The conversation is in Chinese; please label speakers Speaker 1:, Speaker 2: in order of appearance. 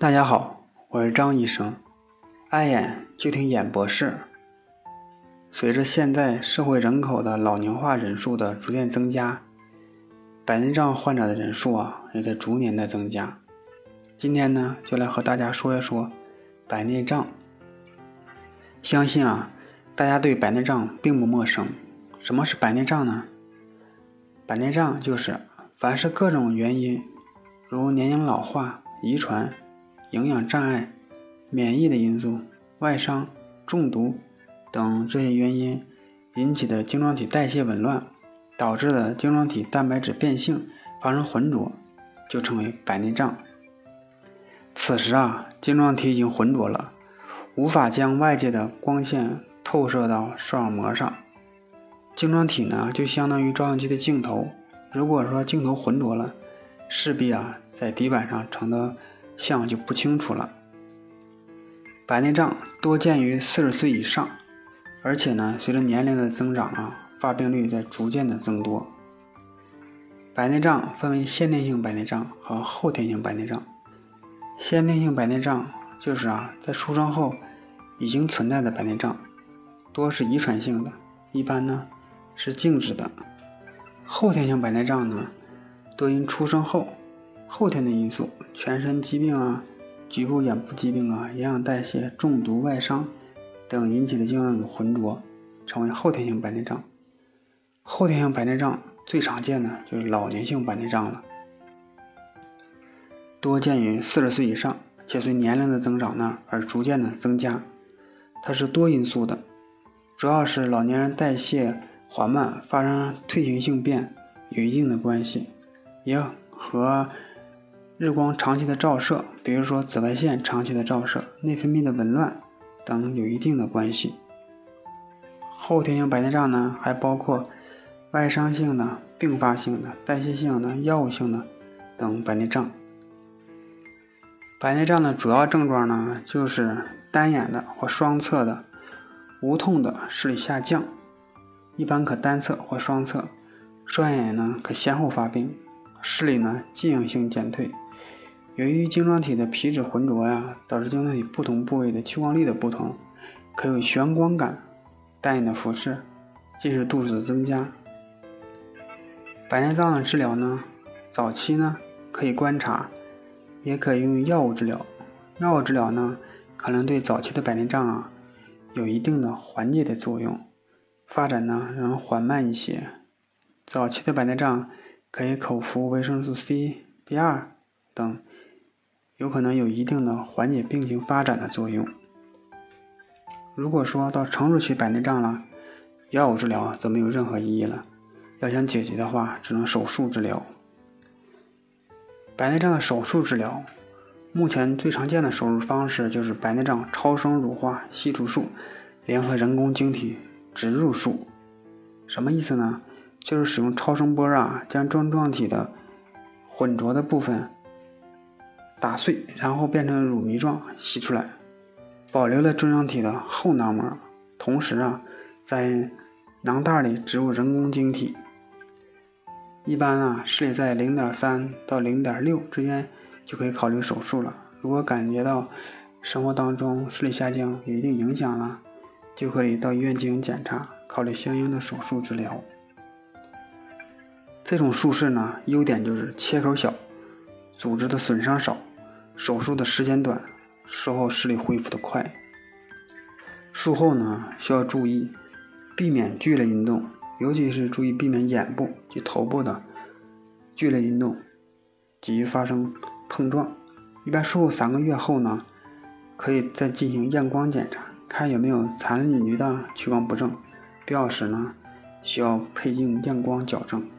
Speaker 1: 大家好，我是张医生，爱眼就听眼博士。随着现在社会人口的老龄化人数的逐渐增加，白内障患者的人数啊也在逐年的增加。今天呢，就来和大家说一说白内障。相信啊，大家对白内障并不陌生。什么是白内障呢？白内障就是凡是各种原因，如年龄老化、遗传。营养障碍、免疫的因素、外伤、中毒等这些原因引起的晶状体代谢紊乱，导致的晶状体蛋白质变性发生浑浊，就称为白内障。此时啊，晶状体已经浑浊了，无法将外界的光线透射到视网膜上。晶状体呢，就相当于照相机的镜头，如果说镜头浑浊了，势必啊，在底板上成的。像就不清楚了。白内障多见于四十岁以上，而且呢，随着年龄的增长啊，发病率在逐渐的增多。白内障分为先天性白内障和后天性白内障。先天性白内障就是啊，在出生后已经存在的白内障，多是遗传性的，一般呢是静止的。后天性白内障呢，多因出生后。后天的因素，全身疾病啊、局部眼部疾病啊、营养代谢、中毒、外伤等引起的晶状体浑浊，成为后天性白内障。后天性白内障最常见的就是老年性白内障了，多见于四十岁以上，且随年龄的增长呢而逐渐的增加。它是多因素的，主要是老年人代谢缓慢，发生退行性变有一定的关系，也和。日光长期的照射，比如说紫外线长期的照射、内分泌的紊乱等，有一定的关系。后天性白内障呢，还包括外伤性的、并发性的、代谢性的、药物性的等白内障。白内障的主要症状呢，就是单眼的或双侧的无痛的视力下降，一般可单侧或双侧，双眼呢可先后发病，视力呢进行性减退。由于晶状体的皮质浑浊呀，导致晶状体不同部位的屈光力的不同，可有眩光感、单眼的辐射、近视度数的增加。白内障的治疗呢，早期呢可以观察，也可以用药物治疗。药物治疗呢，可能对早期的白内障啊有一定的缓解的作用，发展呢仍缓慢一些。早期的白内障可以口服维生素 C、B2 等。有可能有一定的缓解病情发展的作用。如果说到成熟期白内障了，药物治疗则没有任何意义了。要想解决的话，只能手术治疗。白内障的手术治疗，目前最常见的手术方式就是白内障超声乳化吸除术联合人工晶体植入术。什么意思呢？就是使用超声波啊，将晶状体的混浊的部分。打碎，然后变成乳糜状吸出来，保留了中央体的后囊膜。同时啊，在囊袋里植入人工晶体。一般啊，视力在零点三到零点六之间就可以考虑手术了。如果感觉到生活当中视力下降有一定影响了，就可以到医院进行检查，考虑相应的手术治疗。这种术式呢，优点就是切口小，组织的损伤少。手术的时间短，术后视力恢复的快。术后呢，需要注意避免剧烈运动，尤其是注意避免眼部及头部的剧烈运动及发生碰撞。一般术后三个月后呢，可以再进行验光检查，看有没有残余的屈光不正，必要时呢，需要配镜验光矫正。